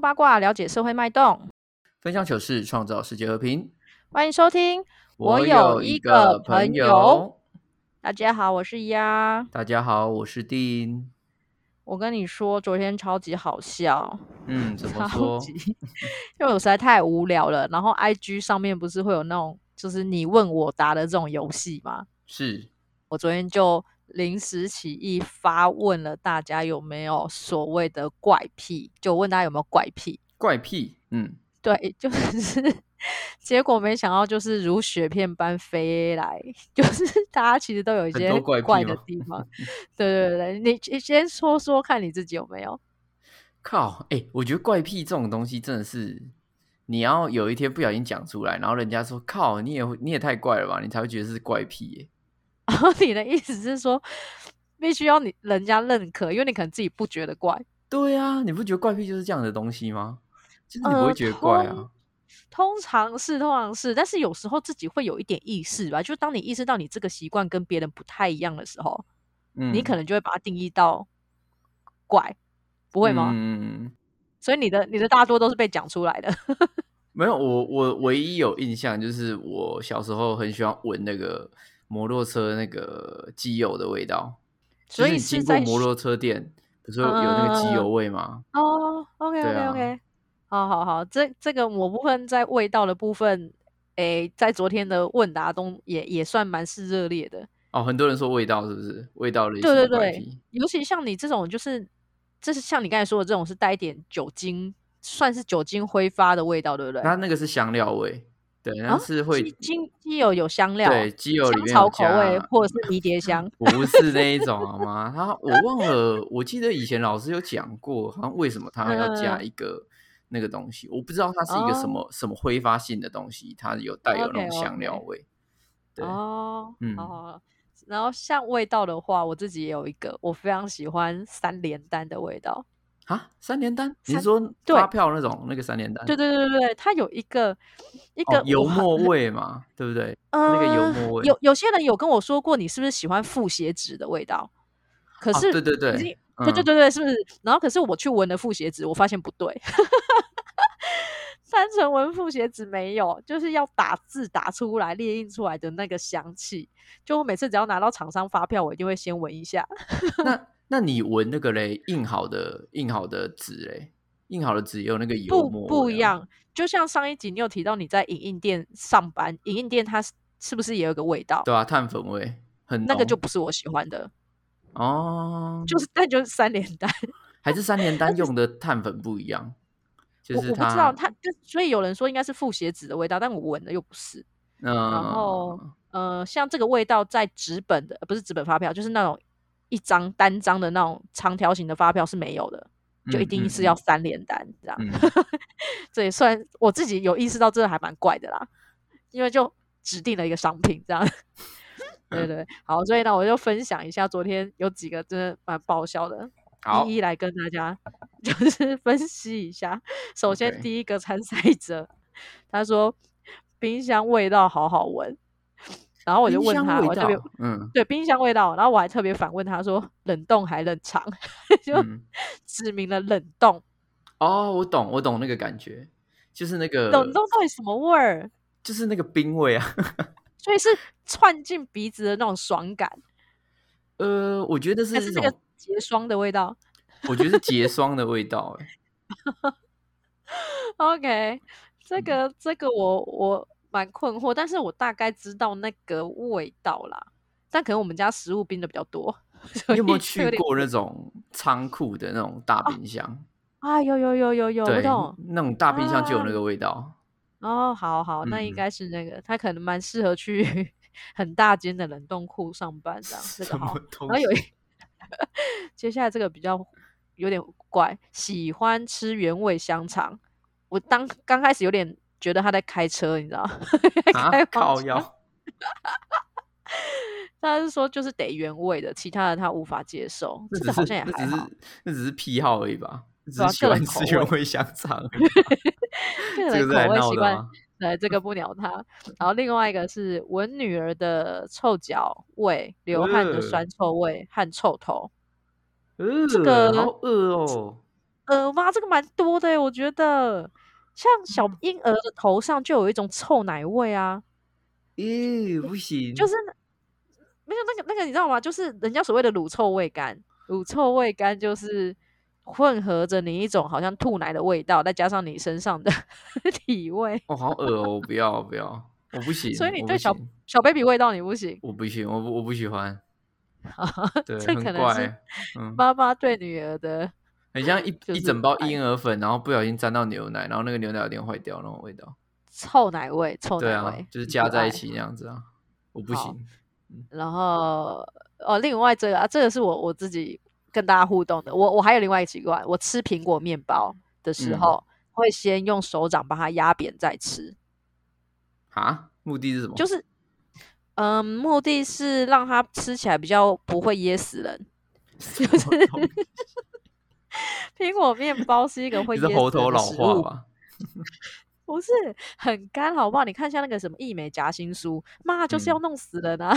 透八卦了解社会脉动，分享糗事，创造世界和平。欢迎收听。我有一个朋友，大家好，我是鸭。大家好，我是丁。我跟你说，昨天超级好笑。嗯，怎么说？因为我实在太无聊了。然后 IG 上面不是会有那种就是你问我答的这种游戏吗？是。我昨天就临时起意发问了大家有没有所谓的怪癖，就问大家有没有怪癖。怪癖，嗯，对，就是。结果没想到，就是如雪片般飞来，就是大家其实都有一些怪的地方。对对对，你你先说说看你自己有没有？靠，哎，我觉得怪癖这种东西真的是，你要有一天不小心讲出来，然后人家说靠，你也你也太怪了吧，你才会觉得是怪癖耶。然后你的意思是说，必须要你人家认可，因为你可能自己不觉得怪。对啊，你不觉得怪癖就是这样的东西吗？就是你不会觉得怪啊。通常是，通常是，但是有时候自己会有一点意识吧。就当你意识到你这个习惯跟别人不太一样的时候，嗯，你可能就会把它定义到怪，不会吗？嗯。所以你的你的大多都是被讲出来的。没有，我我唯一有印象就是我小时候很喜欢闻那个摩托车那个机油的味道。所以经过摩托车店，不是有那个机油味吗？哦，OK OK OK。好好好，这这个某部分在味道的部分，诶，在昨天的问答中也也算蛮是热烈的哦。很多人说味道是不是味道类？对对对，尤其像你这种，就是这是像你刚才说的这种，是带一点酒精，算是酒精挥发的味道，对不对？它那个是香料味，对，那是会鸡鸡油有香料，对，鸡油里面草口味或者是迷迭 香，不 是那一种好吗？他我忘了，我记得以前老师有讲过，好像为什么他要加一个。那个东西我不知道它是一个什么什么挥发性的东西，它有带有那种香料味。哦，嗯，好。然后像味道的话，我自己也有一个，我非常喜欢三连单的味道。啊，三连单？你是说发票那种那个三连单？对对对对对，它有一个一个油墨 味嘛，对不对？那个油墨味。有有些人有跟我说过，你是不是喜欢复写纸的味道？可是，对对对，对对对对，是不是？然后可是我去闻了复写纸，我发现不对。单纯闻复写纸没有，就是要打字打出来、列印出来的那个香气。就我每次只要拿到厂商发票，我一定会先闻一下。那那你闻那个嘞？印好的印好的纸嘞？印好的纸有那个油不不一样。就像上一集你有提到你在影印店上班，影印店它是不是也有个味道？对啊，碳粉味很那个就不是我喜欢的哦。就是那就是三连单，还是三连单用的碳粉不一样。我我不知道，它就所以有人说应该是复写纸的味道，但我闻的又不是。然后呃，像这个味道在纸本的不是纸本发票，就是那种一张单张的那种长条形的发票是没有的，就一定是要三连单这样。这也算我自己有意识到，这个还蛮怪的啦，因为就指定了一个商品这样。对对，好，所以呢，我就分享一下昨天有几个真的蛮爆笑的。一一来跟大家 就是分析一下。首先，第一个参赛者他说冰箱味道好好闻，然后我就问他，我特别嗯，对冰箱味道，然后我还特别反问他说冷冻还冷藏，就 指明了冷冻。哦，我懂，我懂那个感觉，就是那个冷冻到底什么味儿？就是那个冰味啊，所以是窜进鼻子的那种爽感。呃，我觉得是那个。结霜的味道，我觉得是结霜的味道。哎，OK，这个这个我我蛮困惑，但是我大概知道那个味道啦。但可能我们家食物冰的比较多。你有没有去过那种仓库的那种大冰箱？啊，有有有有有，那种那种大冰箱就有那个味道。哦，好好，那应该是那个，他可能蛮适合去 很大间的冷冻库上班这样。这个好，然后有一。接下来这个比较有点怪，喜欢吃原味香肠。我当刚开始有点觉得他在开车，你知道？开烤腰。他是说就是得原味的，其他的他无法接受。这个好像也还好，那只是癖好而已吧？只是喜欢吃原味香肠。个人口味习惯。对，这个不鸟他。然后另外一个是闻女儿的臭脚味、流汗的酸臭味和臭头。这个好恶哦。恶吗？这个蛮多的，我觉得。像小婴儿的头上就有一种臭奶味啊！咦，不行，就是没有那个那个，你知道吗？就是人家所谓的乳臭味干，乳臭味干就是混合着你一种好像吐奶的味道，再加上你身上的 体味。哦，好恶哦！不要不要，我不行。所以你对小小 baby 味道你不行？我不行，我不我不喜欢。对，这可能是妈妈对女儿的。很像一一整包婴儿粉，然后不小心沾到牛奶，然后那个牛奶有点坏掉那种味道，臭奶味，臭奶味，就是加在一起那样子啊，我不行。然后哦，另外这个啊，这个是我我自己跟大家互动的，我我还有另外一个习惯，我吃苹果面包的时候会先用手掌把它压扁再吃。啊？目的是什么？就是，嗯，目的是让它吃起来比较不会噎死人，就是。苹果面包是一个会噎死猴头老化吧？不是很干，好不好？你看一下那个什么益美夹心酥，妈就是要弄死人啊！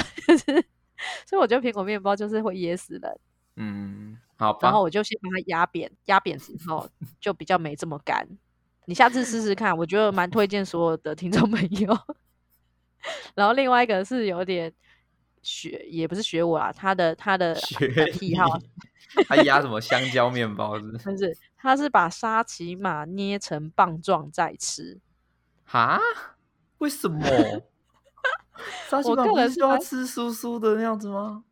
所以我觉得苹果面包就是会噎死人。嗯，好。然后我就先把它压扁，压扁之后就比较没这么干。你下次试试看，我觉得蛮推荐所有的听众朋友。然后另外一个是有点学，也不是学我啦，他的他的癖好。他压什么香蕉面包是？不是，他是把沙琪玛捏成棒状再吃。哈？为什么？沙琪玛不是要吃酥酥的那样子吗？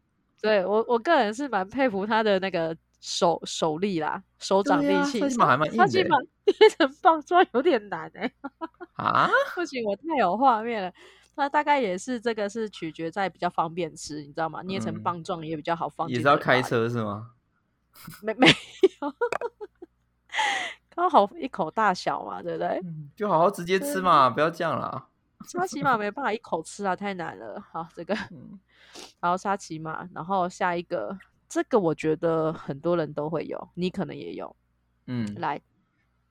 对我，我个人是蛮佩服他的那个手手力啦，手掌力气。沙琪玛还蛮硬的。沙琪玛捏成棒状有点难哎。啊？不行，我太有画面了。那大概也是这个是取决在比较方便吃，你知道吗？捏成棒状也比较好放。也是要开车是吗？没没有，刚好一口大小嘛，对不对？就好好直接吃嘛，不要这样啦。沙琪玛没办法一口吃啊，太难了。好，这个，然后沙琪玛，然后下一个，这个我觉得很多人都会有，你可能也有。嗯，来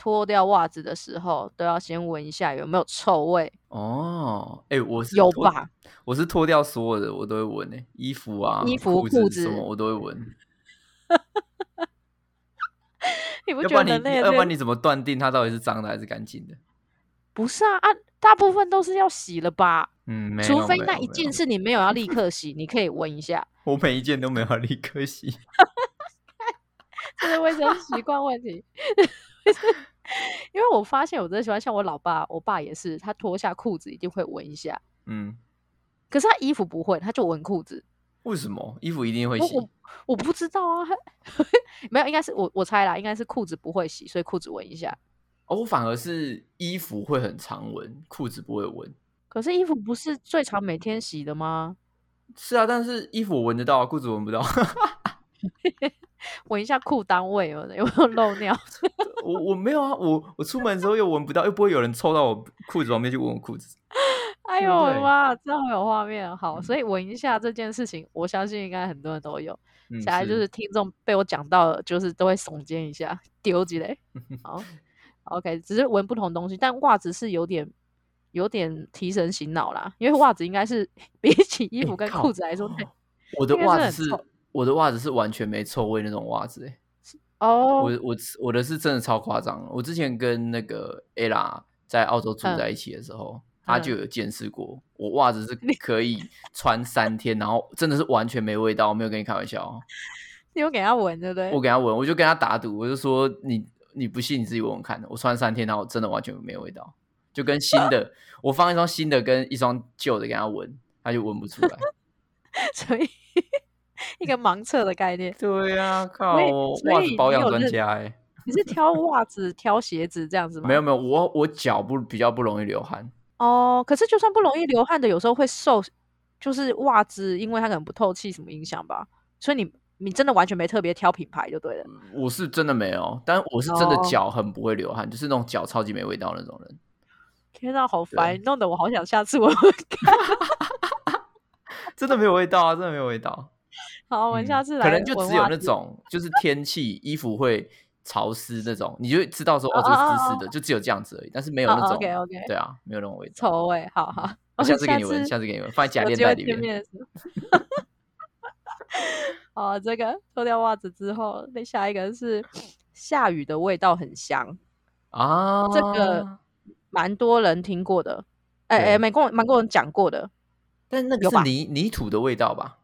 脱掉袜子的时候，都要先闻一下有没有臭味。哦，哎，我是有吧？我是脱掉所有的，我都会闻诶，衣服啊，衣服、裤子什么，我都会闻。你不觉得你要不然你怎么断定它到底是脏的还是干净的？不是啊啊，大部分都是要洗了吧？嗯，除非那一件是你没有要立刻洗，你可以闻一下。我每一件都没有要立刻洗，这是卫生习惯问题。因为我发现我真的喜欢像我老爸，我爸也是，他脱下裤子一定会闻一下。嗯，可是他衣服不会，他就闻裤子。为什么衣服一定会洗？我我不知道啊，没有，应该是我我猜啦，应该是裤子不会洗，所以裤子闻一下。哦，我反而是衣服会很常闻，裤子不会闻。可是衣服不是最常每天洗的吗？是啊，但是衣服我闻得到，裤子闻不到。闻一下裤裆味有有没有漏 尿？我我没有啊，我我出门的时候又闻不到，又不会有人凑到我裤子旁边去闻我裤子。哎呦我的妈，真的好有画面，好，所以闻一下这件事情，我相信应该很多人都有。下来就是听众被我讲到，就是都会耸肩一下，丢几嘞。好，OK，只是闻不同东西，但袜子是有点有点提神醒脑啦，因为袜子应该是比起衣服跟裤子来说，我的袜子是我的袜子是完全没臭味那种袜子，哎，哦，我我我的是真的超夸张，我之前跟那个 ella 在澳洲住在一起的时候。他就有见识过，我袜子是可以穿三天，然后真的是完全没味道，我没有跟你开玩笑。你有给他闻对不对？我给他闻，我就跟他打赌，我就说你你不信你自己闻闻看，我穿三天，然后真的完全没有味道，就跟新的，我放一双新的跟一双旧的给他闻，他就闻不出来。所以一个盲测的概念。对啊，靠，袜子保养专家哎，你是挑袜子、挑鞋子这样子吗？没有没有，我我脚不比较不容易流汗。哦，可是就算不容易流汗的，有时候会受，就是袜子，因为它可能不透气，什么影响吧？所以你你真的完全没特别挑品牌就对了。我是真的没有，但我是真的脚很不会流汗，就是那种脚超级没味道那种人。天啊，好烦，弄得我好想下次闻闻看。真的没有味道啊，真的没有味道。好，我们下次来。可能就只有那种，就是天气衣服会。潮湿那种，你就知道说哦，这个湿湿的，就只有这样子而已，但是没有那种，对啊，没有那种味道，臭味，好好，我下次给你闻，下次给你闻，放在 假链袋里面。哦，这个脱掉袜子之后，那下一个是下雨的味道很香啊，这个蛮多人听过的，哎哎，蛮多蛮多人讲过的，但那个是泥泥土的味道吧？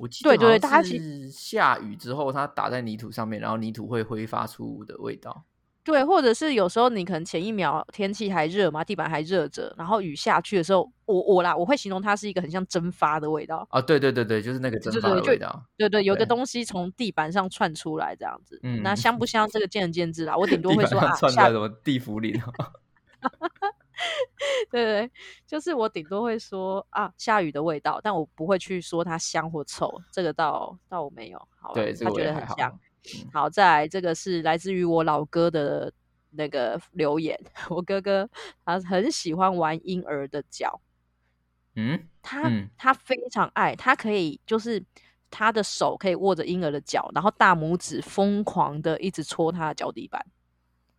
我记得对对对，它是下雨之后，它打在泥土上面，然后泥土会挥发出的味道。对，或者是有时候你可能前一秒天气还热嘛，地板还热着，然后雨下去的时候，我我啦，我会形容它是一个很像蒸发的味道。啊，对对对对，就是那个蒸发的味道。对对，有个东西从地板上窜出来这样子。嗯，那香不香？这个见仁见智啦。我顶多会说啊，下什么地府里。对对，就是我顶多会说啊，下雨的味道，但我不会去说它香或臭。这个倒倒我没有。好，对，他觉得很香。好，再来这个是来自于我老哥的那个留言。我哥哥他很喜欢玩婴儿的脚，嗯，他他非常爱，他可以就是他的手可以握着婴儿的脚，然后大拇指疯狂的一直戳他的脚底板，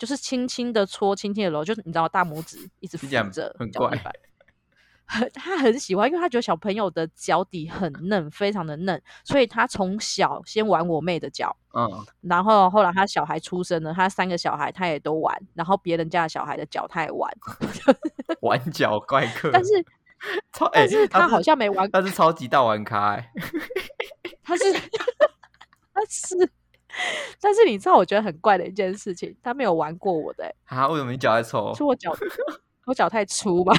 就是轻轻的搓，轻轻的揉，就是你知道大拇指一直扶着脚底板。很他很喜欢，因为他觉得小朋友的脚底很嫩，非常的嫩，所以他从小先玩我妹的脚，嗯，然后后来他小孩出生了，他三个小孩他也都玩，然后别人家的小孩的脚他也玩，玩脚怪客，但是 超，但是他好像没玩，他是超级大玩咖，哎，他是他是，但是你知道我觉得很怪的一件事情，他没有玩过我的，啊，为什么你脚在臭？是我脚我脚太粗吧？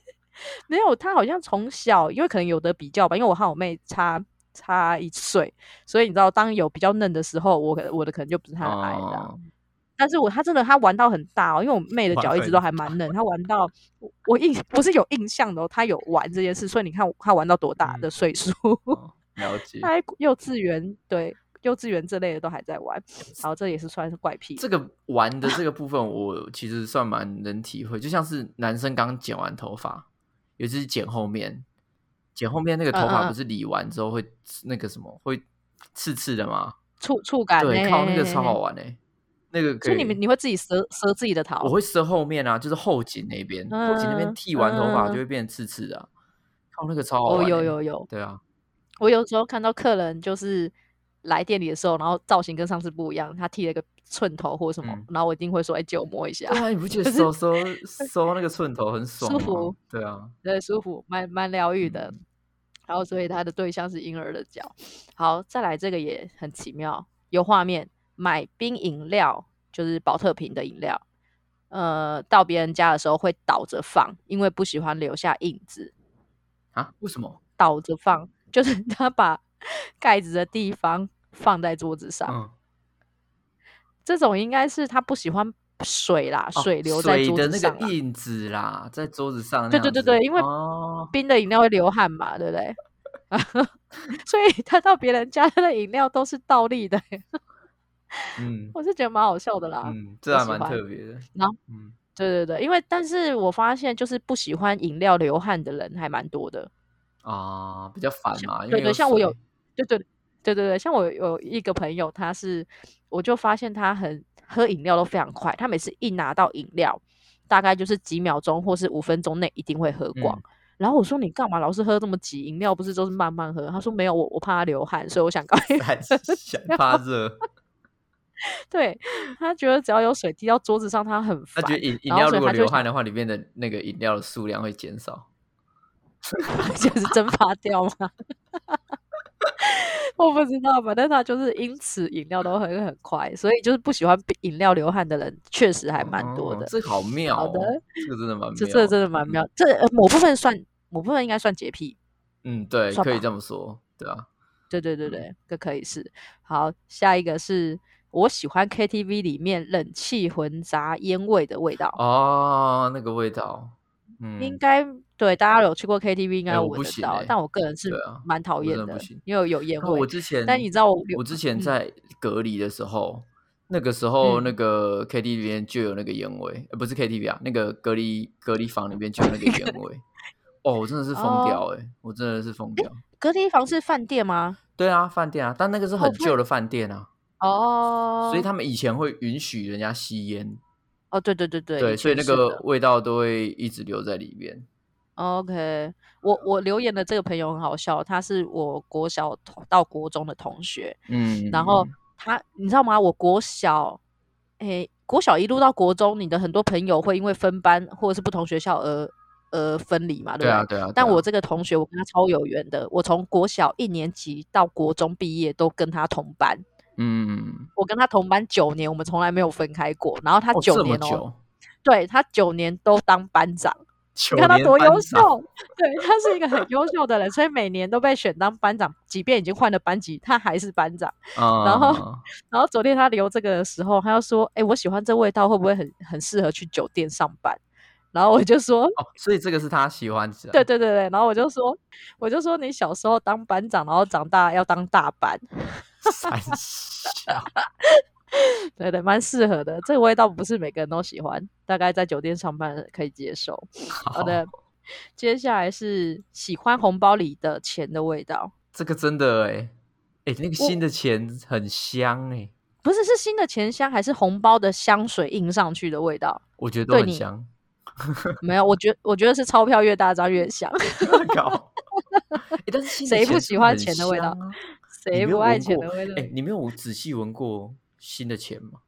没有，他好像从小，因为可能有的比较吧，因为我和我妹差差一岁，所以你知道，当有比较嫩的时候，我可我的可能就不是他矮的。但是我他真的他玩到很大哦，因为我妹的脚一直都还蛮嫩，他玩到我印不是有印象的哦，他有玩这件事，所以你看他玩到多大的岁数？了解，他幼稚园对幼稚园这类的都还在玩，然后这也是算是怪癖。这个玩的这个 部分，我其实算蛮能体会，就像是男生刚剪完头发。尤其是剪后面，剪后面那个头发不是理完之后会那个什么会刺刺的吗？触触感，对，靠那个超好玩诶。那个所以你们你会自己折折自己的头？我会折后面啊，就是后颈那边，后颈那边剃完头发就会变刺刺的。靠那个超好玩，有有有，对啊。我有时候看到客人就是来店里的时候，然后造型跟上次不一样，他剃了个。寸头或什么，然后我一定会说：“哎，借我摸一下。”对啊，你不觉得收收收那个寸头很爽舒服？对啊，对，舒服，蛮蛮疗愈的。然后，所以他的对象是婴儿的脚。好，再来这个也很奇妙，有画面。买冰饮料就是保特瓶的饮料，呃，到别人家的时候会倒着放，因为不喜欢留下印子啊？为什么倒着放？就是 他把 盖子的地方放在桌子上。这种应该是他不喜欢水啦，水流在桌子上。的那个印子啦，在桌子上。对对对对，因为冰的饮料会流汗嘛，对不对？所以他到别人家的饮料都是倒立的。嗯，我是觉得蛮好笑的啦。嗯，这还蛮特别的。然后，嗯，对对对，因为但是我发现就是不喜欢饮料流汗的人还蛮多的。啊，比较烦嘛。对对，像我有，对对对对对，像我有一个朋友，他是。我就发现他很喝饮料都非常快，他每次一拿到饮料，大概就是几秒钟或是五分钟内一定会喝光。然后我说：“你干嘛老是喝这么急？饮料不是都是慢慢喝？”他说：“没有，我我怕他流汗，所以我想赶快 想怕热。”对他觉得只要有水滴到桌子上，他很他觉得饮饮料如果流汗的话，里面的那个饮料的数量会减少，就是蒸发掉吗？我不知道，反正他就是因此饮料都很很快，所以就是不喜欢饮料流汗的人确实还蛮多的。这好妙，好的，这个真的蛮，这这真的蛮妙。这某部分算某部分应该算洁癖。嗯，对，可以这么说，对啊，对对对对，这可以是。好，下一个是我喜欢 KTV 里面冷气混杂烟味的味道。哦，那个味道，嗯，应该。对，大家有去过 KTV 应该闻得到，但我个人是蛮讨厌的，因为有烟味。我之前，但你知道我，我之前在隔离的时候，那个时候那个 KTV 里面就有那个烟味，呃，不是 KTV 啊，那个隔离隔离房里面就有那个烟味。哦，我真的是疯掉哎，我真的是疯掉。隔离房是饭店吗？对啊，饭店啊，但那个是很旧的饭店啊。哦，所以他们以前会允许人家吸烟。哦，对对对对，对，所以那个味道都会一直留在里面。OK，我我留言的这个朋友很好笑，他是我国小到国中的同学，嗯，然后他你知道吗？我国小诶，国小一路到国中，你的很多朋友会因为分班或者是不同学校而而分离嘛？对啊，对啊。但我这个同学，我跟他超有缘的，我从国小一年级到国中毕业都跟他同班。嗯，我跟他同班九年，我们从来没有分开过。然后他九年哦，对他九年都当班长。你看他多优秀，对他是一个很优秀的人，所以每年都被选当班长。即便已经换了班级，他还是班长。然后，然后昨天他留这个的时候，他要说：“哎，我喜欢这味道，会不会很很适合去酒店上班？”然后我就说：“哦，所以这个是他喜欢的。”对对对对。然后我就说：“我就说你小时候当班长，然后长大要当大班。”三小。对对，蛮适合的。这个味道不是每个人都喜欢，大概在酒店上班可以接受。好的，接下来是喜欢红包里的钱的味道。这个真的哎哎，那个新的钱很香哎，不是是新的钱香，还是红包的香水印上去的味道？我觉得都很香。没有，我觉我觉得是钞票越大张越香。但是谁不喜欢钱的味道？谁不爱钱的味道？哎，你没有仔细闻过？新的钱吗？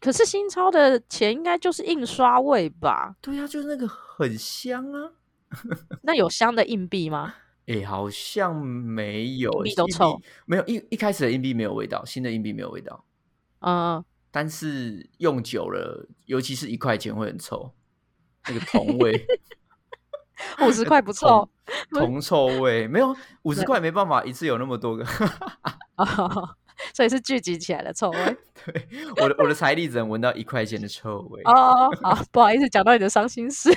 可是新钞的钱应该就是印刷味吧？对呀，就是那个很香啊。那有香的硬币吗？哎，好像没有，硬币都臭。没有一一开始的硬币没有味道，新的硬币没有味道。嗯，但是用久了，尤其是一块钱会很臭，那个铜味。五十块不错，铜臭味没有，五十块没办法一次有那么多个。所以是聚集起来的臭味。对，我的我的财力只能闻到一块钱的臭味。哦，好，不好意思，讲到你的伤心事。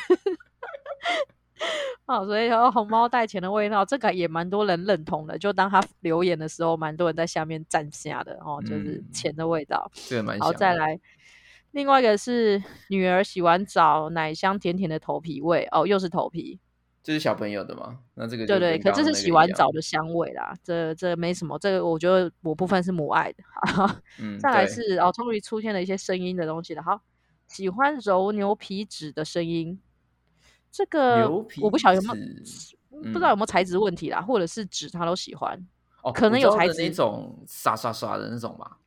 好，所以说红包带钱的味道，这个也蛮多人认同的。就当他留言的时候，蛮多人在下面赞下的哦，就是钱的味道。这个蛮好。再来，另外一个是女儿洗完澡，奶香甜甜的头皮味。哦，又是头皮。这是小朋友的吗？那这个对对，可这是洗完澡的香味啦。这这没什么，这个我觉得我部分是母爱的。嗯，再来是哦，终于出现了一些声音的东西了。好，喜欢揉牛皮纸的声音。这个我不晓得有没有，不知道有没有材质问题啦，或者是纸他都喜欢。哦，可能有材质那种沙沙沙的那种吧，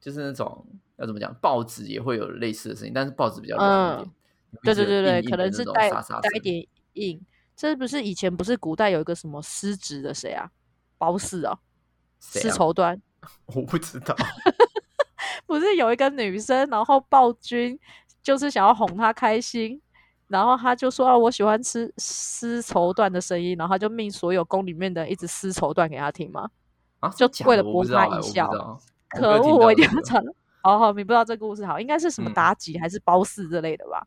就是那种要怎么讲，报纸也会有类似的声音，但是报纸比较软一点。对对对对，可能是带带一点硬。这不是以前不是古代有一个什么失职的谁啊？褒姒啊，丝绸缎。我不知道。不是有一个女生，然后暴君就是想要哄她开心，然后他就说啊，我喜欢吃丝绸缎的声音，然后就命所有宫里面的一直丝绸缎给她听吗？啊，就为了博他一笑。可恶，我一定要查。好好，你不知道这个故事好，应该是什么妲己还是褒姒之类的吧？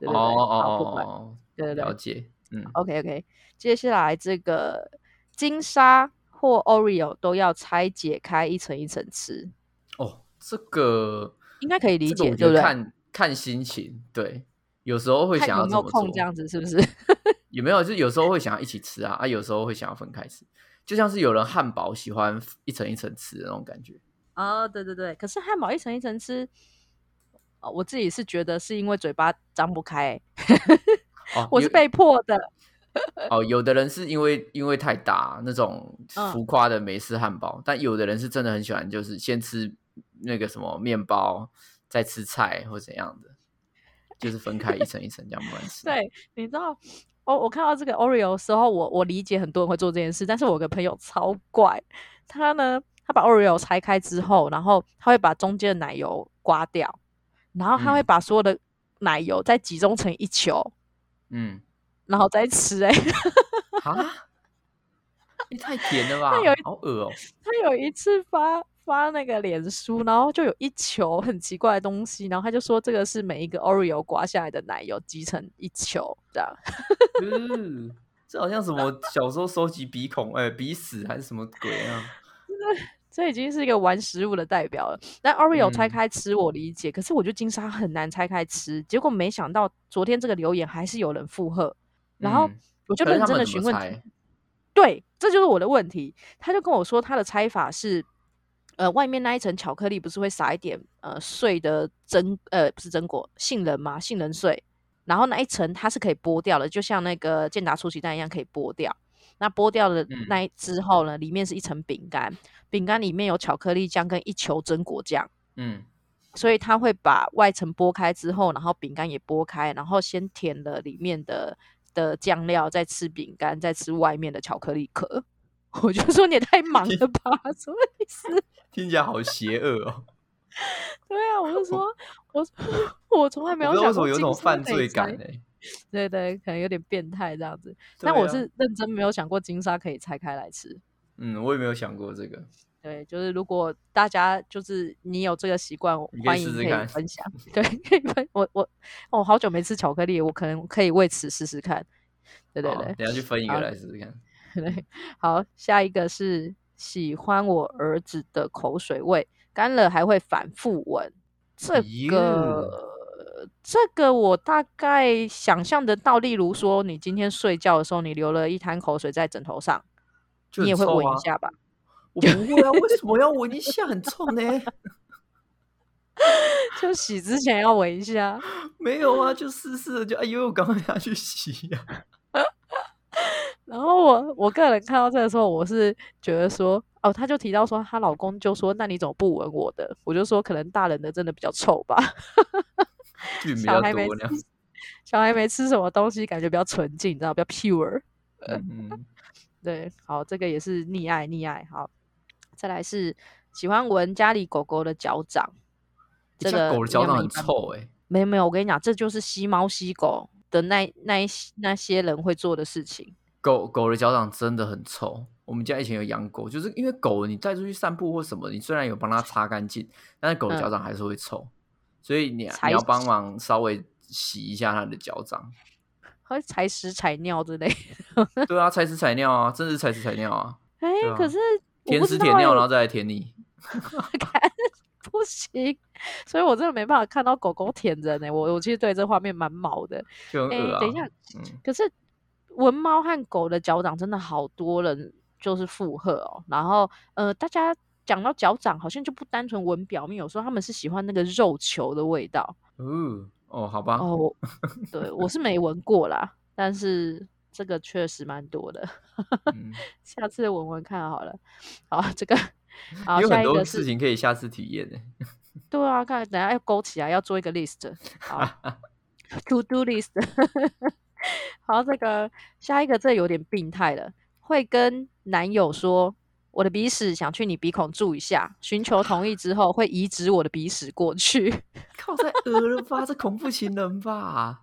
哦哦哦，对对对，了解。嗯，OK OK，接下来这个金沙或 Oreo 都要拆解开一层一层吃。哦，这个应该可以理解，对不对？看看心情，对，有时候会想要有没有空这样子，是不是？有没有？就有时候会想要一起吃啊，啊，有时候会想要分开吃，就像是有人汉堡喜欢一层一层吃的那种感觉。哦，对对对，可是汉堡一层一层吃，哦，我自己是觉得是因为嘴巴张不开。我是被迫的。哦，有的人是因为因为太大那种 浮夸的美式汉堡，但有的人是真的很喜欢，就是先吃那个什么面包，再吃菜或怎样的，就是分开一层一层这样慢慢吃。对，你知道，哦我看到这个 Oreo 的时候，我我理解很多人会做这件事，但是我个朋友超怪，他呢，他把 Oreo 拆开之后，然后他会把中间的奶油刮掉，然后他会把所有的奶油再集中成一球。嗯，然后再吃哎，啊，你太甜了吧？好恶哦！他有一次发发那个脸书，然后就有一球很奇怪的东西，然后他就说这个是每一个 Oreo 刮下来的奶油集成一球这样。嗯，这好像什么小时候收集鼻孔哎鼻屎还是什么鬼啊？这已经是一个玩食物的代表了。但 Oreo 拆开吃我理解，可是我觉得金沙很难拆开吃。结果没想到昨天这个留言还是有人附和，然后我就认真的询问，对，这就是我的问题。他就跟我说他的拆法是，呃，外面那一层巧克力不是会撒一点呃碎的榛呃不是榛果杏仁吗？杏仁碎，然后那一层它是可以剥掉的，就像那个健达出奇蛋一样可以剥掉。那剥掉了那之后呢，里面是一层饼干。饼干里面有巧克力酱跟一球榛果酱，嗯，所以他会把外层剥开之后，然后饼干也剥开，然后先舔了里面的的酱料，再吃饼干，再吃外面的巧克力壳。我就说你也太忙了吧，什么意思？听起来好邪恶哦。对啊，我就说，我我从来没有想过有种犯罪感哎。对对，可能有点变态这样子。但我是认真没有想过金沙可以拆开来吃。嗯，我也没有想过这个。对，就是如果大家就是你有这个习惯，欢迎可以分享。对，可以分我我我好久没吃巧克力，我可能可以为此试试看。对对对，等下去分一个来试试看。对，好，下一个是喜欢我儿子的口水味，干了还会反复闻。这个这个我大概想象得到，例如说你今天睡觉的时候，你流了一滩口水在枕头上，你也会闻一下吧？我不会啊，为什么要闻一下？很臭呢。就洗之前要闻一下。没有啊，就试试就哎呦，我赶快下去洗呀。然后我我个人看到这个时候，我是觉得说，哦，她就提到说，她老公就说，那你怎么不闻我的？我就说，可能大人的真的比较臭吧。小孩没吃，小孩没吃什么东西，感觉比较纯净，你知道，比较 pure。嗯，对，好，这个也是溺爱，溺爱，好。再来是喜欢闻家里狗狗的脚掌，这个狗的脚掌很臭哎。没有没有，我跟你讲，这就是吸猫吸狗的那那那些人会做的事情。狗狗的脚掌真的很臭。我们家以前有养狗，就是因为狗你带出去散步或什么，你虽然有帮它擦干净，但是狗的脚掌还是会臭，所以你你要帮忙稍微洗一下它的脚掌，会踩屎踩尿之类。对啊，踩屎踩尿啊，真的是踩屎踩尿啊。哎，可是。舔屎舔尿，然后再来舔你，不行，所以我真的没办法看到狗狗舔人呢。我我其实对这画面蛮毛的。哎，等一下，可是闻猫和狗的脚掌真的好多人就是附和哦。然后呃，大家讲到脚掌，好像就不单纯闻表面，有时候他们是喜欢那个肉球的味道。哦哦，好吧。哦，对我是没闻过啦，但是。这个确实蛮多的，下次闻闻看好了。好，这个 好，有很多事情可以下次体验的。对啊，看等下要勾起来，要做一个 list。好，to do list。好，这个下一个这有点病态了，会跟男友说我的鼻屎想去你鼻孔住一下，寻求同意之后会移植我的鼻屎过去。靠，太恶了吧？这恐怖情人吧？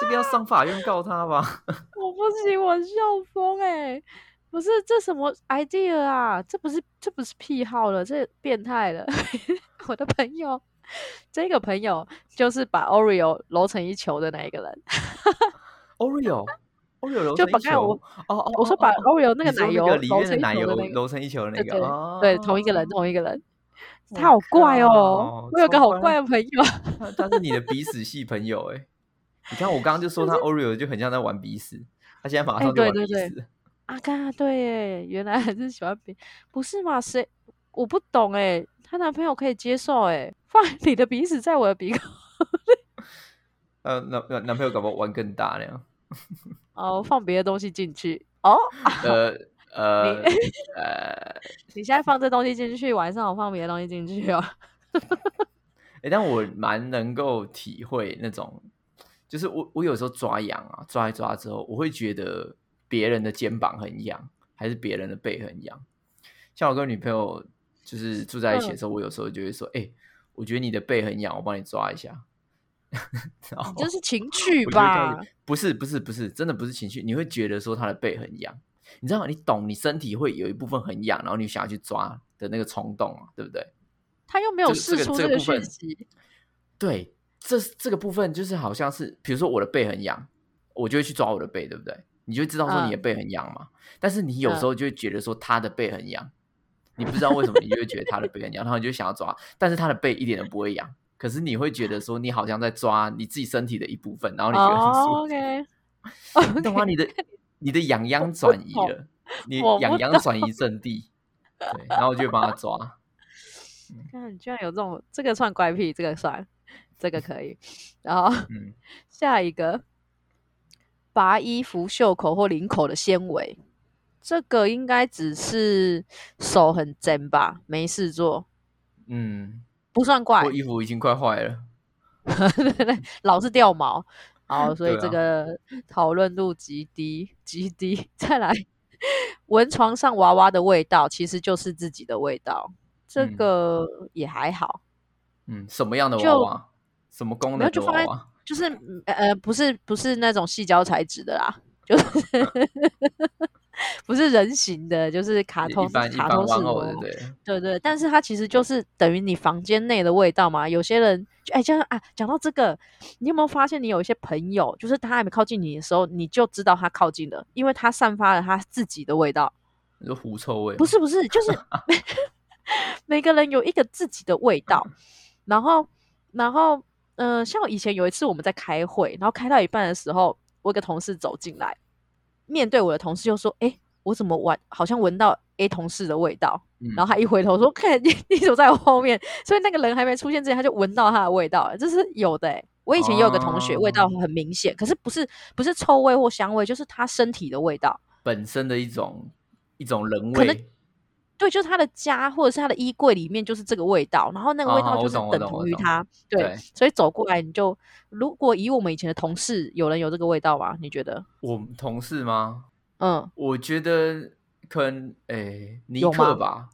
这个要上法院告他吧？我不行，我笑疯哎！不是这什么 idea 啊？这不是这不是癖好了，这变态了！我的朋友，这个朋友就是把 Oreo 揉成一球的那一个人。揉成一球。哦哦，我说把 Oreo 那个奶油里面的奶油揉成一球的那个。对对，同一个人，同一个人。他好怪哦！我有个好怪的朋友。他是你的鼻屎系朋友哎。你看，我刚刚就说 他 Oreo 就很像在玩鼻屎，他现在马上就玩鼻屎。啊，嘎，对，原来还是喜欢鼻，不是吗？谁？我不懂哎，她男朋友可以接受哎，放你的鼻屎在我的鼻孔。呃，男男男朋友搞不好玩更大那样。哦，放别的东西进去哦。呃呃 呃，你现在放这东西进去，晚上我放别的东西进去哦。哎，但我蛮能够体会那种。就是我，我有时候抓痒啊，抓一抓之后，我会觉得别人的肩膀很痒，还是别人的背很痒。像我跟女朋友就是住在一起的时候，我有时候就会说：“哎，我觉得你的背很痒，我帮你抓一下。” 这是情趣吧？不是，不是，不是，真的不是情趣。你会觉得说他的背很痒，你知道吗？你懂，你身体会有一部分很痒，然后你想要去抓的那个冲动啊，对不对？他又没有试出这个讯息，对。这这个部分就是好像是，比如说我的背很痒，我就会去抓我的背，对不对？你就知道说你的背很痒嘛。但是你有时候就会觉得说他的背很痒，你不知道为什么，你就会觉得他的背很痒，然后你就想要抓，但是他的背一点都不会痒，可是你会觉得说你好像在抓你自己身体的一部分，然后你觉得很舒服。懂吗？你的你的痒痒转移了，你痒痒转移阵地，对，然后我就帮他抓。看，你居然有这种，这个算怪癖，这个算。这个可以，然后下一个拔衣服袖口或领口的纤维，这个应该只是手很真吧，没事做。嗯，不算怪。我衣服已经快坏了，对对，老是掉毛。好，所以这个讨论度极低，极低。再来，闻床上娃娃的味道，其实就是自己的味道，这个也还好。嗯，什么样的娃娃？什么功能的娃娃？就是呃，不是不是那种细胶材质的啦，就是 不是人形的，就是卡通卡通式的，对对对。但是它其实就是等于你房间内的味道嘛。有些人哎，像啊，讲到这个，你有没有发现你有一些朋友，就是他还没靠近你的时候，你就知道他靠近了，因为他散发了他自己的味道，就狐臭味？不是不是，就是 每个人有一个自己的味道，然后然后。嗯，像以前有一次我们在开会，然后开到一半的时候，我一个同事走进来，面对我的同事就说：“哎，我怎么闻好像闻到 A 同事的味道？”然后他一回头说：“看你你走在我后面。”所以那个人还没出现之前，他就闻到他的味道，这是有的。我以前也有个同学，味道很明显，可是不是不是臭味或香味，就是他身体的味道，本身的一种一种人味。对，就是他的家或者是他的衣柜里面就是这个味道，然后那个味道就是等同于他。对，所以走过来你就，如果以我们以前的同事，有人有这个味道吗？你觉得？我们同事吗？嗯，我觉得可能，诶，尼克吧。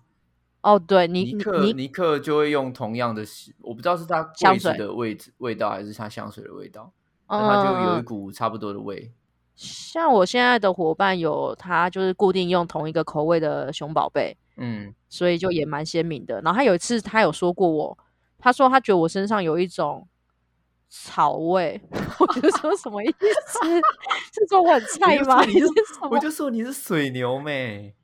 哦，对，尼克，尼克就会用同样的，我不知道是他柜子的味味道还是他香水的味道，但他就有一股差不多的味。像我现在的伙伴有他，就是固定用同一个口味的熊宝贝。嗯，所以就也蛮鲜明的。然后他有一次，他有说过我，他说他觉得我身上有一种草味。我就说什么意思？是说我很菜吗？你是我就说你是水牛妹。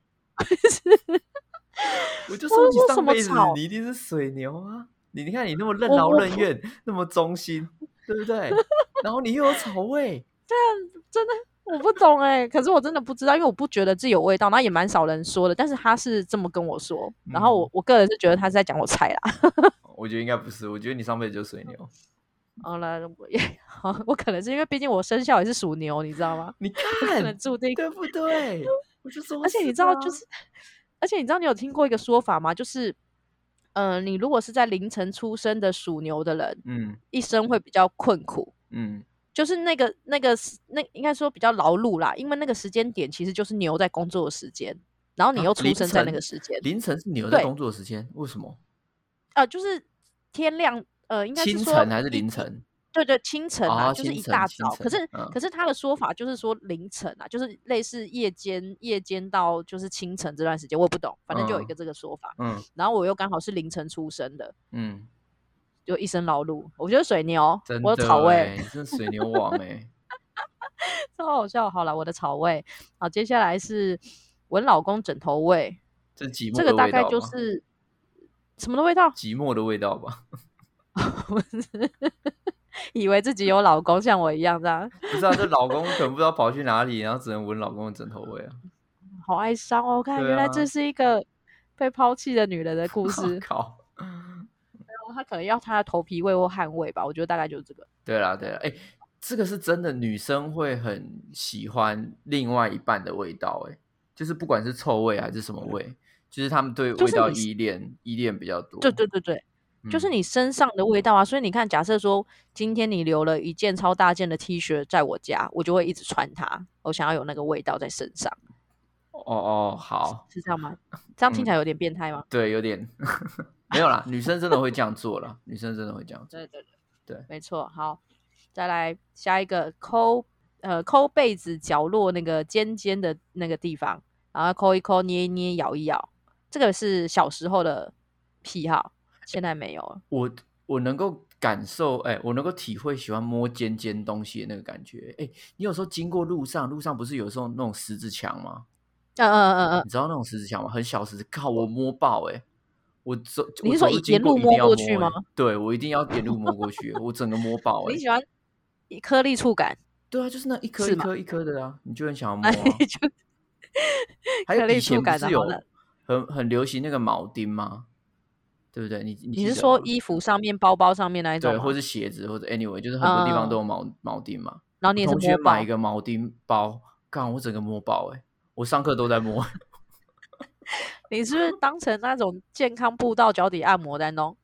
我就说你上辈子你一定是水牛啊！你你看你那么任劳任怨，那么忠心，对不对？然后你又有草味，这样真的。我不懂哎，可是我真的不知道，因为我不觉得自己有味道，那也蛮少人说的。但是他是这么跟我说，然后我我个人是觉得他是在讲我菜啦。我觉得应该不是，我觉得你上辈子就水牛。好了，我也 好，我可能是因为毕竟我生肖也是属牛，你知道吗？你看，注定对不对？我就说，而且你知道，就是而且你知道，你有听过一个说法吗？就是，嗯，你如果是在凌晨出生的属牛的人，嗯，一生会比较困苦，嗯。就是那个那个那应该说比较劳碌啦，因为那个时间点其实就是牛在工作的时间，然后你又出生在那个时间，凌晨是牛在工作的时间，为什么？呃，就是天亮，呃，应该是清晨还是凌晨？对对，清晨啊，就是一大早。可是可是他的说法就是说凌晨啊，就是类似夜间夜间到就是清晨这段时间，我也不懂，反正就有一个这个说法。嗯，然后我又刚好是凌晨出生的，嗯。就一身劳碌，我觉得水牛，我的草味，你是水牛王哎，超好笑。好了，我的草味，好，接下来是闻老公枕头味，这寂寞，这个大概就是什么的味道？寂寞的味道吧。以为自己有老公，像我一样这样。不是啊，这老公可能不知道跑去哪里，然后只能闻老公的枕头味啊。好哀伤哦！我看原来这是一个被抛弃的女人的故事。靠。他可能要他的头皮味或汗味吧，我觉得大概就是这个。对啦，对啦，哎，这个是真的，女生会很喜欢另外一半的味道，哎，就是不管是臭味还是什么味，就是他们对味道依恋依恋比较多。对对对对，就是你身上的味道啊。所以你看，假设说今天你留了一件超大件的 T 恤在我家，我就会一直穿它，我想要有那个味道在身上。哦哦，好，是这样吗？这样听起来有点变态吗？对，有点。没有啦，女生真的会这样做了，女生真的会这样。对对对，对，没错。好，再来下一个抠，呃，抠被子角落那个尖尖的那个地方，然后抠一抠，捏一捏，咬一咬。这个是小时候的癖好，现在没有了。我我能够感受，哎，我能够体会喜欢摸尖尖东西的那个感觉。哎，你有时候经过路上，路上不是有时候那种十字墙吗？嗯嗯嗯嗯，你知道那种十字墙吗？很小十字，靠，我摸爆，哎。我走，你是说沿路摸过去吗？对，我一定要沿路摸过去，我整个摸爆。你喜欢颗粒触感？对啊，就是那一颗一颗一颗的啊，你就很想要 摸啊。还有以前不是有很很流行那个铆钉吗？对不对？你你是说衣服上面、包包上面那一种？对，或是鞋子，或者 anyway，就是很多地方都有铆铆钉嘛。然后你也是同学买一个铆钉包，刚我整个摸爆哎！我上课都在摸。你是不是当成那种健康步道脚底按摩在弄？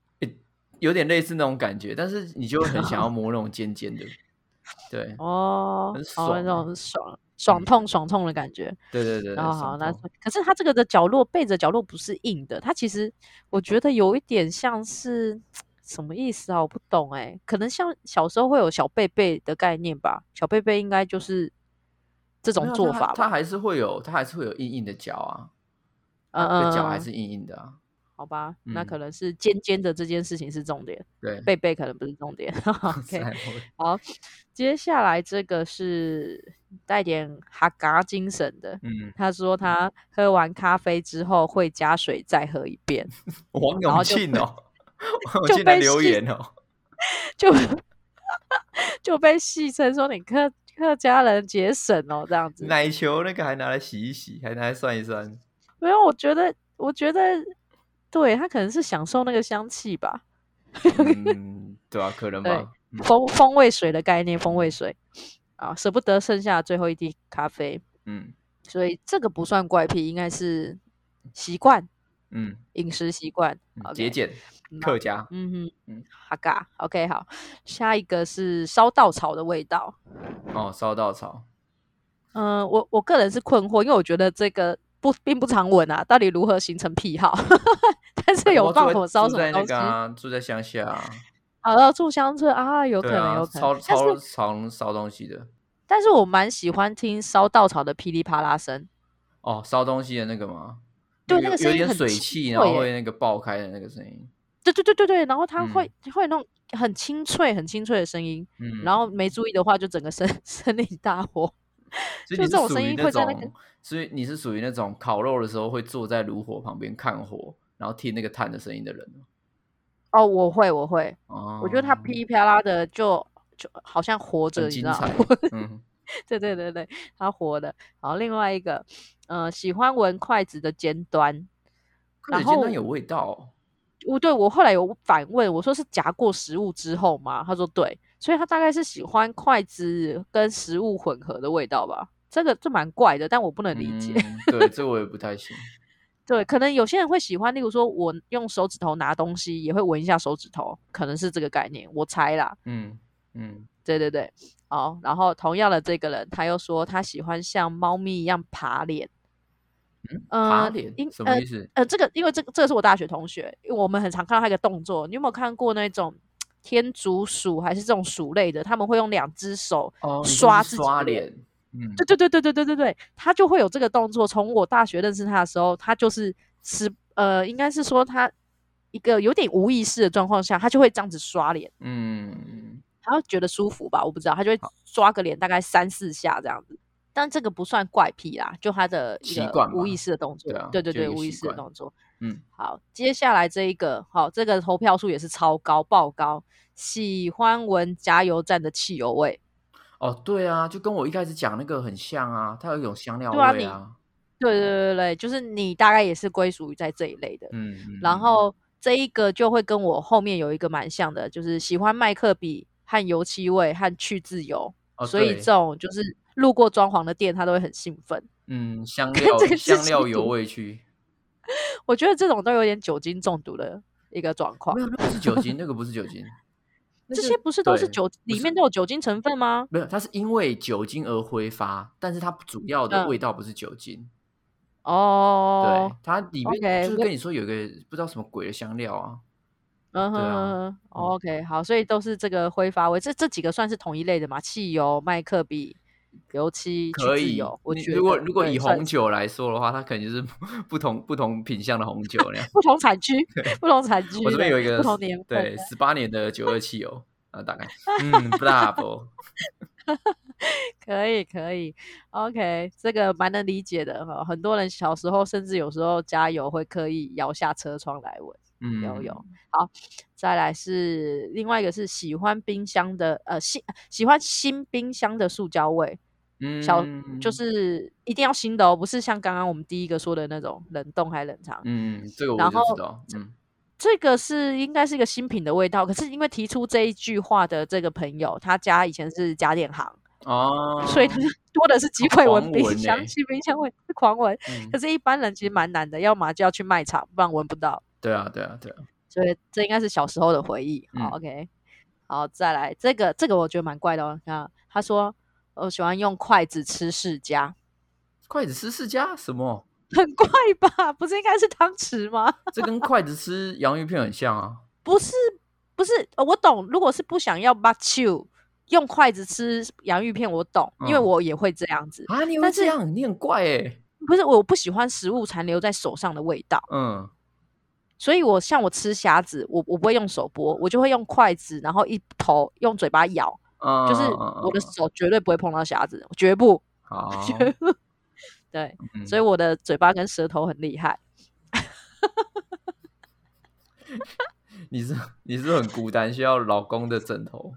有点类似那种感觉，但是你就很想要 摸那种尖尖的，对，哦，很爽，那种爽爽痛爽痛的感觉。对对对，然后好，那可是它这个的角落背着角落不是硬的，它其实我觉得有一点像是什么意思啊？我不懂哎，可能像小时候会有小贝贝的概念吧？小贝贝应该就是这种做法，它还是会有，它还是会有硬硬的脚啊，嗯嗯，脚还是硬硬的啊。好吧，那可能是尖尖的这件事情是重点，对，贝贝可能不是重点。OK，好，接下来这个是带点哈嘎精神的。嗯，他说他喝完咖啡之后会加水再喝一遍。王永庆哦，就被留言哦，就就被戏称说你客客家人节省哦，这样子。奶球那个还拿来洗一洗，还拿来涮一涮。没有，我觉得，我觉得。对他可能是享受那个香气吧，嗯，对啊，可能吧。风风味水的概念，风味水啊，舍不得剩下最后一滴咖啡，嗯，所以这个不算怪癖，应该是习惯，嗯，饮食习惯，节俭，客家，嗯哼，嗯，哈嘎，OK，好，下一个是烧稻草的味道，哦，烧稻草，嗯，我我个人是困惑，因为我觉得这个。不，并不常闻啊，到底如何形成癖好？但是有放火烧什么东西？住在乡下啊，好，住乡村啊，有可能有可能。超超常烧东西的。但是我蛮喜欢听烧稻草的噼里啪啦声。哦，烧东西的那个吗？对，那个声音有点水汽，然后会那个爆开的那个声音。对对对对对，然后它会会那种很清脆、很清脆的声音。嗯。然后没注意的话，就整个森森林大火。就这种声音会在那个，所以你是属于那种烤肉的时候会坐在炉火旁边看火，然后听那个炭的声音的人哦，我会，我会，哦，我觉得它噼里啪啦的，就就好像活着，你知道吗？嗯，对对对对，它活的。然后另外一个，呃，喜欢闻筷子的尖端，筷子尖端有味道。我对我后来有反问，我说是夹过食物之后吗？他说对。所以他大概是喜欢筷子跟食物混合的味道吧，这个这蛮怪的，但我不能理解。对，这我也不太行。对，可能有些人会喜欢，例如说我用手指头拿东西，也会闻一下手指头，可能是这个概念，我猜啦。嗯嗯，对对对，好。然后同样的这个人，他又说他喜欢像猫咪一样爬脸。嗯，爬脸什么意思？呃，这个因为这个这个是我大学同学，我们很常看到他一个动作，你有没有看过那种？天竺鼠还是这种鼠类的，他们会用两只手刷自己脸。嗯，对对对对对对对对，他就会有这个动作。从我大学认识他的时候，他就是是呃，应该是说他一个有点无意识的状况下，他就会这样子刷脸。嗯，他会觉得舒服吧？我不知道，他就会刷个脸大概三四下这样子。但这个不算怪癖啦，就他的一个无意识的动作。对对对，无意识的动作。嗯，好，接下来这一个，好，这个投票数也是超高，爆高，喜欢闻加油站的汽油味。哦，对啊，就跟我一开始讲那个很像啊，它有一种香料味啊。对对对对就是你大概也是归属于在这一类的。嗯，然后这一个就会跟我后面有一个蛮像的，就是喜欢麦克笔和油漆味和去自由。哦，所以这种就是。路过装潢的店，他都会很兴奋。嗯，香料香料油味去。我觉得这种都有点酒精中毒的一个状况。没有，那不是酒精，那个不是酒精。这些不是都是酒，里面都有酒精成分吗？没有，它是因为酒精而挥发，但是它主要的味道不是酒精。哦，对，它里面就是跟你说有一个不知道什么鬼的香料啊。嗯哼，OK，好，所以都是这个挥发味，这这几个算是同一类的嘛？汽油、麦克笔。油漆可以有，我觉得如果如果以红酒来说的话，它肯定是不同不同品相的红酒那样，不同产区，不同产区。我这边有一个不同年对十八年的九二汽油啊，大概嗯不大不，可以可以，OK，这个蛮能理解的哈。很多人小时候甚至有时候加油会刻意摇下车窗来闻，嗯，有有。好，再来是另外一个是喜欢冰箱的呃新喜欢新冰箱的塑胶味。小就是一定要新的哦，不是像刚刚我们第一个说的那种冷冻还冷藏。嗯，这个我知道。嗯，这个是应该是一个新品的味道，可是因为提出这一句话的这个朋友，他家以前是家电行哦，所以他多的是机会闻冰箱，新冰箱味狂闻。可是，一般人其实蛮难的，要么就要去卖场，不然闻不到。对啊，对啊，对啊。所以这应该是小时候的回忆。好，OK，好，再来这个，这个我觉得蛮怪的哦。看，他说我喜欢用筷子吃世家，筷子吃世家什么？很怪吧？不是应该是汤匙吗？这跟筷子吃洋芋片很像啊。不是，不是，我懂。如果是不想要把球用筷子吃洋芋片，我懂，因为我也会这样子啊。你会这样？你很怪哎。不是，我不喜欢食物残留在手上的味道。嗯。所以我像我吃虾子，我我不会用手剥，我就会用筷子，然后一头用嘴巴咬。嗯。就是我的手绝对不会碰到匣子，绝不。绝不。对，所以我的嘴巴跟舌头很厉害。你是你是很孤单，需要老公的枕头。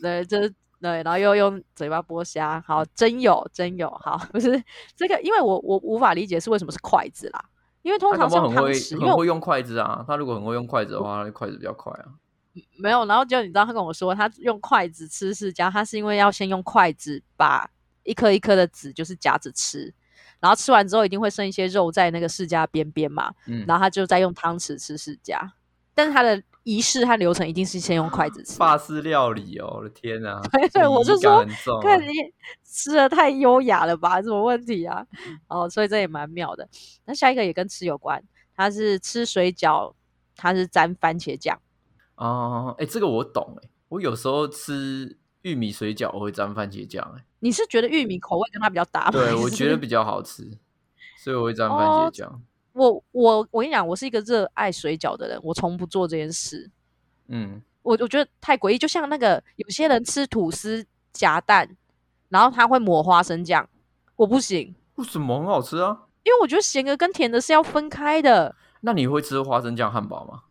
对，这对，然后又用嘴巴剥虾，好，真有真有，好，不是这个，因为我我无法理解是为什么是筷子啦，因为通常是很会很会用筷子啊，他如果很会用筷子的话，筷子比较快啊。没有，然后就你知道他跟我说，他用筷子吃释迦，他是因为要先用筷子把一颗一颗的籽就是夹着吃。然后吃完之后一定会剩一些肉在那个释迦边边嘛，嗯然后他就再用汤匙吃释迦，但是他的仪式和流程一定是先用筷子吃。法式料理哦，我的天哪！对，我就说，看你吃的太优雅了吧？什么问题啊？哦，所以这也蛮妙的。那下一个也跟吃有关，他是吃水饺，他是沾番茄酱。哦，哎，这个我懂哎，我有时候吃。玉米水饺我会沾番茄酱，哎，你是觉得玉米口味跟它比较搭？对，我觉得比较好吃，所以我会沾番茄酱。我我我跟你讲，我是一个热爱水饺的人，我从不做这件事。嗯，我我觉得太诡异，就像那个有些人吃吐司夹蛋，然后他会抹花生酱，我不行。为什么很好吃啊？因为我觉得咸的跟甜的是要分开的。那你会吃花生酱汉堡吗？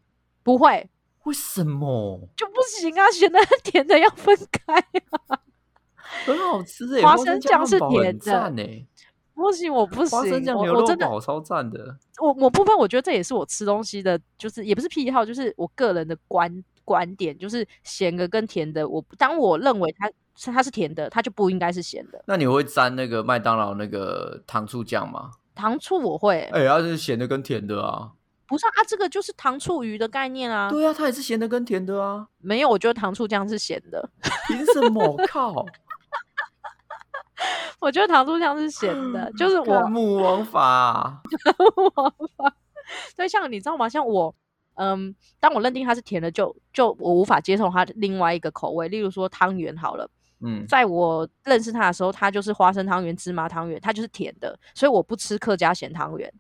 不会。为什么就不行啊？咸的甜的要分开啊！很好吃哎，花生酱是甜的不行，我不行。花生酱牛肉堡超赞的。我我部分我觉得这也是我吃东西的，就是也不是癖好，就是我个人的观观点，就是咸的跟甜的，我当我认为它是它是甜的，它就不应该是咸的。那你会沾那个麦当劳那个糖醋酱吗？糖醋我会，哎，它是咸的跟甜的啊。不是啊，这个就是糖醋鱼的概念啊。对啊，它也是咸的跟甜的啊。没有，我觉得糖醋酱是咸的。凭什么？靠！我觉得糖醋酱是咸的，就是我母 王法。木王法。对，像你知道吗？像我，嗯，当我认定它是甜的，就就我无法接受它另外一个口味。例如说汤圆好了，嗯，在我认识它的时候，它就是花生汤圆、芝麻汤圆，它就是甜的，所以我不吃客家咸汤圆，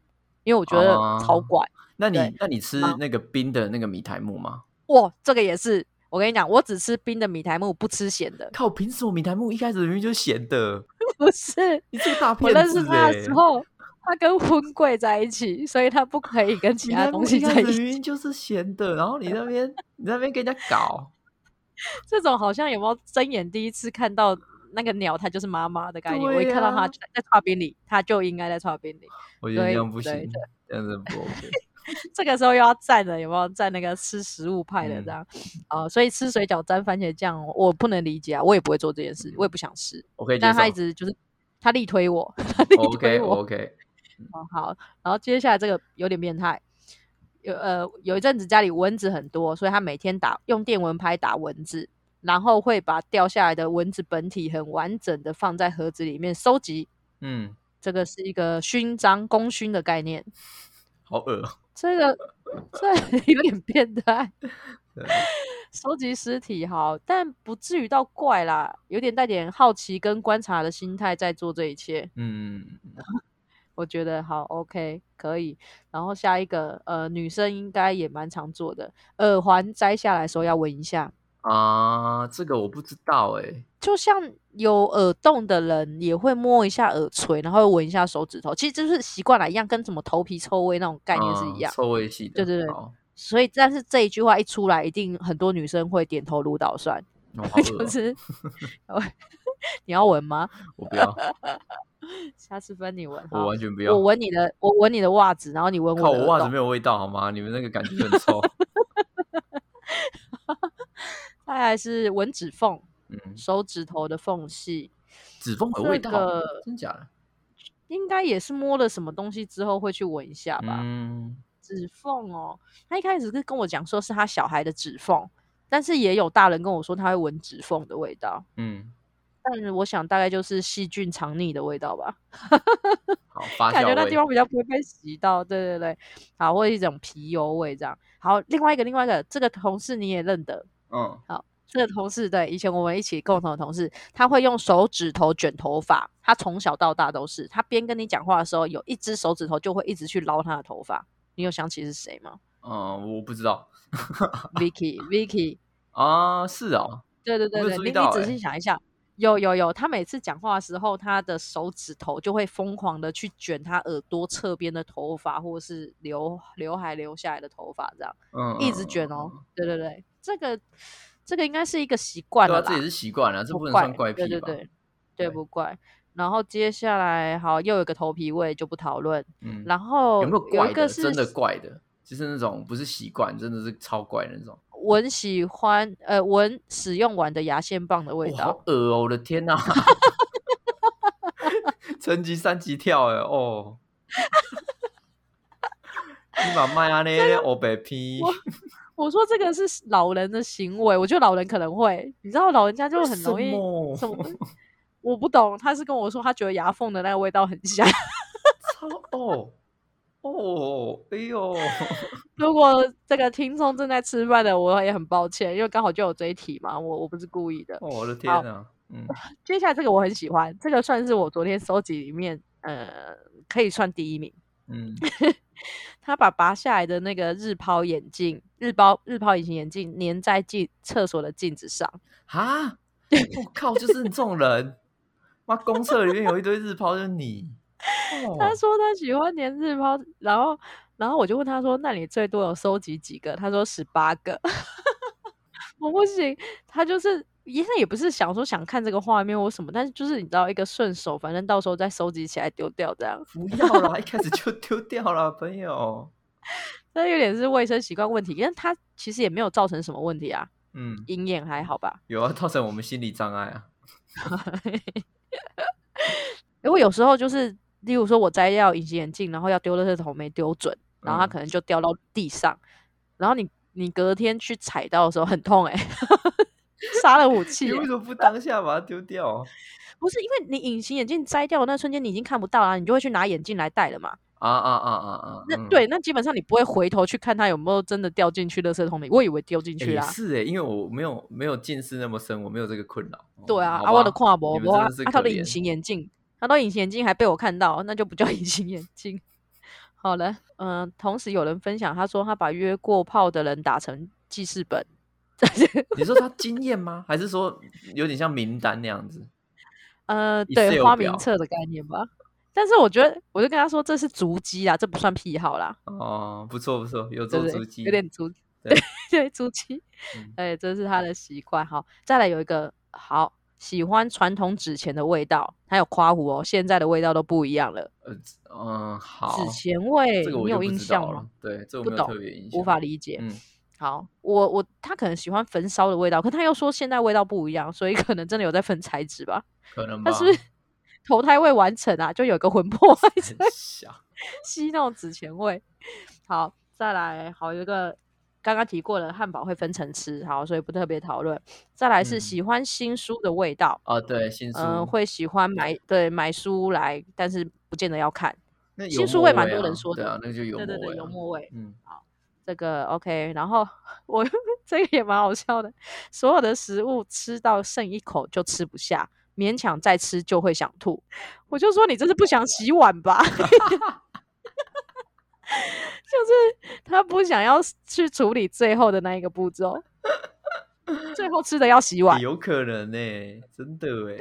因为我觉得超怪。那你那你吃那个冰的那个米苔木吗？哇，这个也是。我跟你讲，我只吃冰的米苔木，不吃咸的。靠，凭什么米苔木一开始明明就是咸的？不是，你这个大骗子！我认识他的时候，他跟荤贵在一起，所以他不可以跟其他东西在一起。明明就是咸的，然后你那边 你那边跟人家搞，这种好像有没有睁眼第一次看到那个鸟，它就是妈妈的概念。我一看到它在擦冰里，它就应该在擦冰里。我觉得这样不行，这样子不 OK。这个时候又要站了，有没有站那个吃食物派的这样？啊，所以吃水饺沾番茄酱，我不能理解啊，我也不会做这件事，我也不想吃。OK，但他一直就是他力推我，他力推我。OK，哦好，然后接下来这个有点变态，有呃有一阵子家里蚊子很多，所以他每天打用电蚊拍打蚊子，然后会把掉下来的蚊子本体很完整的放在盒子里面收集。嗯，这个是一个勋章功勋的概念。好恶。这个 这有点变态，收集尸体好，但不至于到怪啦，有点带点好奇跟观察的心态在做这一切。嗯，我觉得好 OK 可以。然后下一个，呃，女生应该也蛮常做的，耳环摘下来时候要闻一下。啊，这个我不知道哎。就像有耳洞的人也会摸一下耳垂，然后闻一下手指头，其实就是习惯了一样，跟什么头皮臭味那种概念是一样。臭味系的。对对对。所以，但是这一句话一出来，一定很多女生会点头如捣蒜。就是 你要闻吗？我不要。下次分你闻。我完全不要。我闻你的，我闻你的袜子，然后你闻我。靠，我袜子没有味道好吗？你们那个感觉很臭。再来是闻指缝，嗯，手指头的缝隙，指缝有味道，真假的？应该也是摸了什么东西之后会去闻一下吧。嗯，指缝哦，他一开始是跟我讲说是他小孩的指缝，但是也有大人跟我说他会闻指缝的味道。嗯，但是我想大概就是细菌藏匿的味道吧。好，感觉那地方比较不会被洗到。对对对，好，或者一种皮油味这样。好，另外一个另外一个这个同事你也认得。嗯，好。这个同事对以前我们一起共同的同事，他会用手指头卷头发。他从小到大都是，他边跟你讲话的时候，有一只手指头就会一直去捞他的头发。你有想起是谁吗？嗯，我不知道。Vicky，Vicky 啊，是哦。对对对对，你你仔细想一下，有有有，他每次讲话的时候，他的手指头就会疯狂的去卷他耳朵侧边的头发，或者是刘刘海留下来的头发，这样，嗯，一直卷哦。对对对，这个。这个应该是一个习惯了，这也是习惯了，这不能算怪癖吧？对对对，对不怪。然后接下来，好，又有一个头皮味，就不讨论。嗯，然后有没有怪的？真的怪的，就是那种不是习惯，真的是超怪那种。闻喜欢呃闻使用完的牙线棒的味道，好恶哦！我的天哪，成级三级跳哎哦，你把麦阿内欧白皮。我说这个是老人的行为，我觉得老人可能会，你知道老人家就很容易什么？我不懂，他是跟我说他觉得牙缝的那个味道很香。超哦哦，哎呦！如果这个听众正在吃饭的，我也很抱歉，因为刚好就有这一题嘛，我我不是故意的。我的天哪！嗯，接下来这个我很喜欢，这个算是我昨天收集里面呃可以算第一名。嗯。他把拔下来的那个日抛眼镜、日抛日抛隐形眼镜粘在镜厕所的镜子上啊！我 靠，就是你这种人！妈，公厕里面有一堆日抛，就是你。他说他喜欢粘日抛，然后然后我就问他说：“那你最多有收集几个？”他说：“十八个。”我不行，他就是。医生也不是想说想看这个画面或什么，但是就是你知道一个顺手，反正到时候再收集起来丢掉这样。不要啦，一开始就丢掉了，朋友。那有点是卫生习惯问题，因为他其实也没有造成什么问题啊。嗯，鹰眼还好吧？有啊，造成我们心理障碍啊。因为有时候就是，例如说我摘掉隐形眼镜，然后要丢的这头没丢准，然后它可能就掉到地上，然后你你隔天去踩到的时候很痛哎。杀了武器，你为什么不当下把它丢掉？不是因为你隐形眼镜摘掉的那瞬间，你已经看不到了，你就会去拿眼镜来戴了嘛。啊啊啊啊啊！那对，那基本上你不会回头去看它有没有真的掉进去垃圾桶里。我以为丢进去啦。是哎，因为我没有没有近视那么深，我没有这个困扰。对啊，啊我的跨博博，他的隐形眼镜，他的隐形眼镜还被我看到，那就不叫隐形眼镜。好了，嗯，同时有人分享，他说他把约过炮的人打成记事本。你说他经验吗？还是说有点像名单那样子？呃，对，花名册的概念吧。但是我觉得，我就跟他说这是足迹啊，这不算癖好啦。哦，不错不错，有做足迹，有点足，对对，足迹。哎，这是他的习惯。好，再来有一个好喜欢传统纸钱的味道，还有夸胡哦，现在的味道都不一样了。嗯，好，纸钱味，你有印象吗？对，这我没有特别印象，无法理解。嗯。好，我我他可能喜欢焚烧的味道，可他又说现在味道不一样，所以可能真的有在分材质吧？可能吧。他是投胎未完成啊，就有个魂魄 在 吸那种纸钱味。好，再来，好有一个刚刚提过的汉堡会分层吃，好，所以不特别讨论。再来是喜欢新书的味道啊，对，新书，嗯，会喜欢买对买书来，但是不见得要看。新书味蛮多人说的，对啊，那就有对对对，油墨味，嗯，好。这个 OK，然后 我这个也蛮好笑的，所有的食物吃到剩一口就吃不下，勉强再吃就会想吐。我就说你这是不想洗碗吧？就是他不想要去处理最后的那一个步骤，最后吃的要洗碗，有可能呢，真的哎。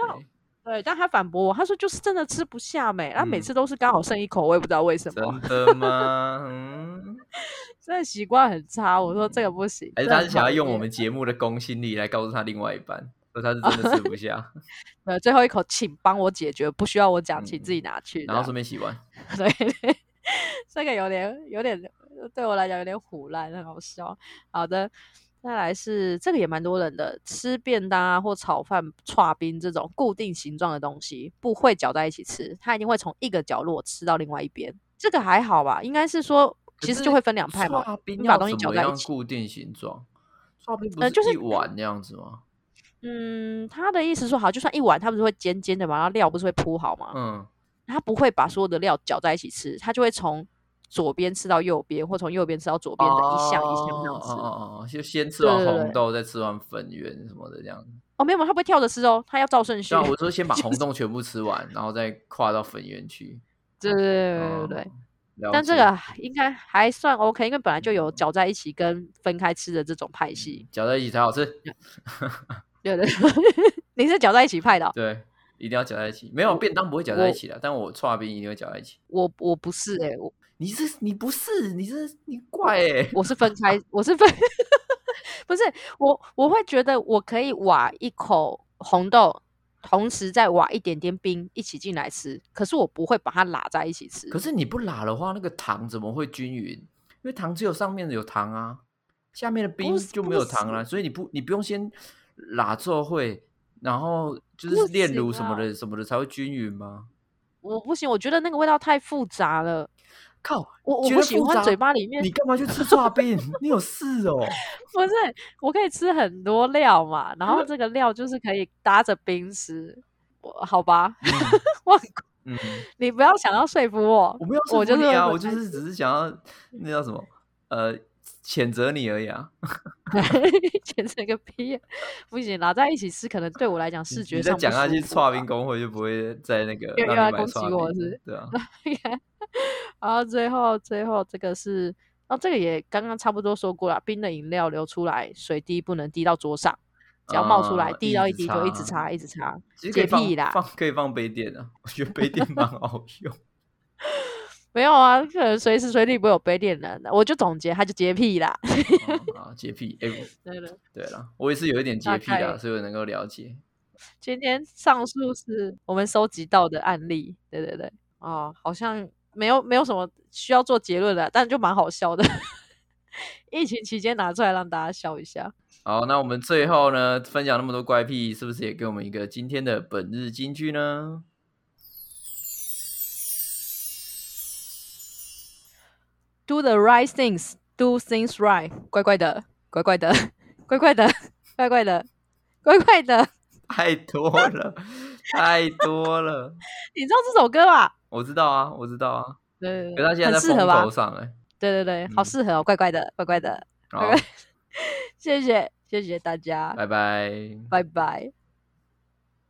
对，但他反驳我，他说就是真的吃不下没，他每次都是刚好剩一口，我也不知道为什么。真的吗？嗯。这习惯很差，我说这个不行。还是他是想要用我们节目的公信力来告诉他另外一半，说他是真的吃 不下。呃，最后一口，请帮我解决，不需要我讲，请自己拿去。然后顺便洗完。对，这个有点有点对我来讲有点虎烂，很好笑。好的，再来是这个也蛮多人的，吃便当啊或炒饭、串冰这种固定形状的东西，不会搅在一起吃，它一定会从一个角落吃到另外一边。这个还好吧？应该是说。其实就会分两派嘛。你把东西搅在一起，固定形状，刨冰不是一碗那样子吗？嗯，他的意思说好，就算一碗，它不是会尖尖的嘛，然后料不是会铺好吗？嗯，他不会把所有的料搅在一起吃，他就会从左边吃到右边，或从右边吃到左边的一项一项这样吃。哦哦哦，就先吃完红豆，再吃完粉圆什么的这样子。哦，没有，他不会跳着吃哦，他要照顺序。我说先把红豆全部吃完，然后再跨到粉圆去。对对对对对。但这个应该还算 OK，因为本来就有搅在一起跟分开吃的这种派系。搅在一起才好吃。对对，你是搅在一起派的。对，一定要搅在一起。没有便当不会搅在一起的，但我串冰一定会搅在一起。我我不是哎，我你是你不是你是你怪哎，我是分开，我是分，不是我我会觉得我可以挖一口红豆，同时再挖一点点冰一起进来吃，可是我不会把它拉在一起吃。可是你不拉的话，那个糖怎么会均匀？因为糖只有上面有糖啊，下面的冰就没有糖了，所以你不你不用先。拉做会，然后就是炼乳什么的什么的才会均匀吗？我不行，我觉得那个味道太复杂了。靠，我我不喜欢嘴巴里面。你干嘛去吃抓饼？你有事哦？不是，我可以吃很多料嘛，然后这个 料就是可以搭着冰吃。我好吧，我嗯，你不要想要说服我，我没有说服你啊，我就是只是想要那叫什么呃。谴责你而已啊！谴责个屁！不行，拿在一起吃，可能对我来讲视觉上。你再讲下去，跨冰工会就不会在那个又要攻击我是？对啊。然后最后最后这个是哦，这个也刚刚差不多说过了，冰的饮料流出来，水滴不能滴到桌上，只要冒出来，滴到一滴就一直擦，一直擦，洁癖啦。放可以放杯垫啊，我觉得杯垫蛮 好用。没有啊，可能随时随地不会有杯垫的。我就总结，他就洁癖啦。啊，洁癖，哎，对了，对了，我也是有一点洁癖的，所以我能够了解。今天上述是我们收集到的案例，对对对，哦，好像没有没有什么需要做结论的，但就蛮好笑的。疫情期间拿出来让大家笑一下。好，那我们最后呢，分享那么多怪癖，是不是也给我们一个今天的本日金句呢？Do the right things, do things right，乖乖的，乖乖的，乖乖的，乖乖的，乖乖的，太多了，太多了。你知道这首歌吧？我知道啊，我知道啊。对，可他现在在风头上哎。对对对，好适合哦，乖乖的，乖乖的。好，谢谢，谢谢大家，拜拜，拜拜。